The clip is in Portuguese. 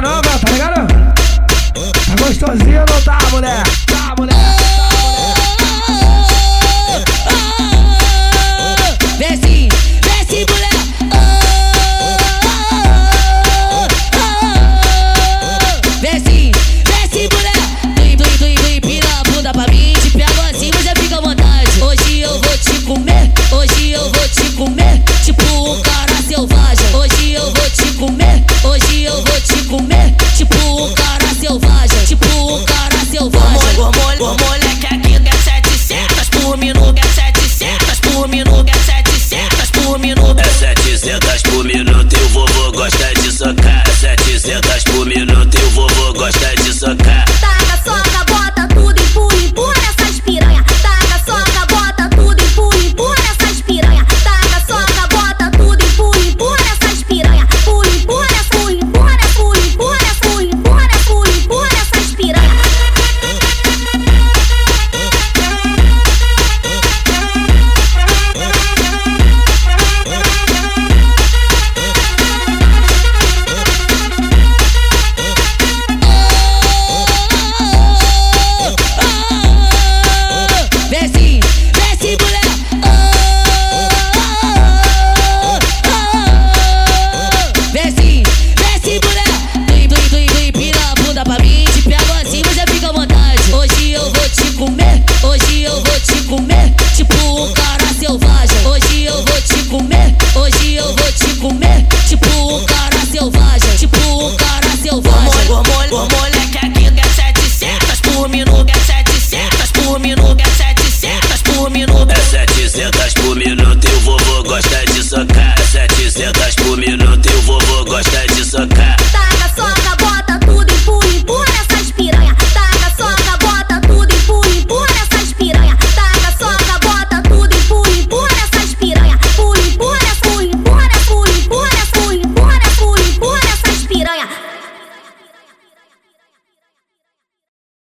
nova, tá ligado? Tá gostosinho não tá, mulher? Tá, mulher? Desce, desce, mulher. Desce, desce, mulher. Blim, blim, blim, blim, pina a bunda pra mim. Te pego assim, você fica à vontade. Hoje eu vou te comer, hoje eu vou te comer. Tipo um cara selvagem. Hoje eu vou te comer, hoje eu vou te comer. Tipo um cara selvagem, tipo um cara selvagem. O mole, o moleque aqui quer 700 por minuto, quer 700 por minuto, quer 700 por minuto. É 700 por minuto e o vovô gosta de socar. 700 por minuto e o vovô gosta de socar. comer, hoje eu vou te comer. Tipo um cara selvagem, tipo um cara selvagem. O molho, o é que aqui 700 por minuto, é 700 por minuto, é 700 por minuto. É 700 por minuto e o vovô gosta de socar. É 700 por minuto e o vovô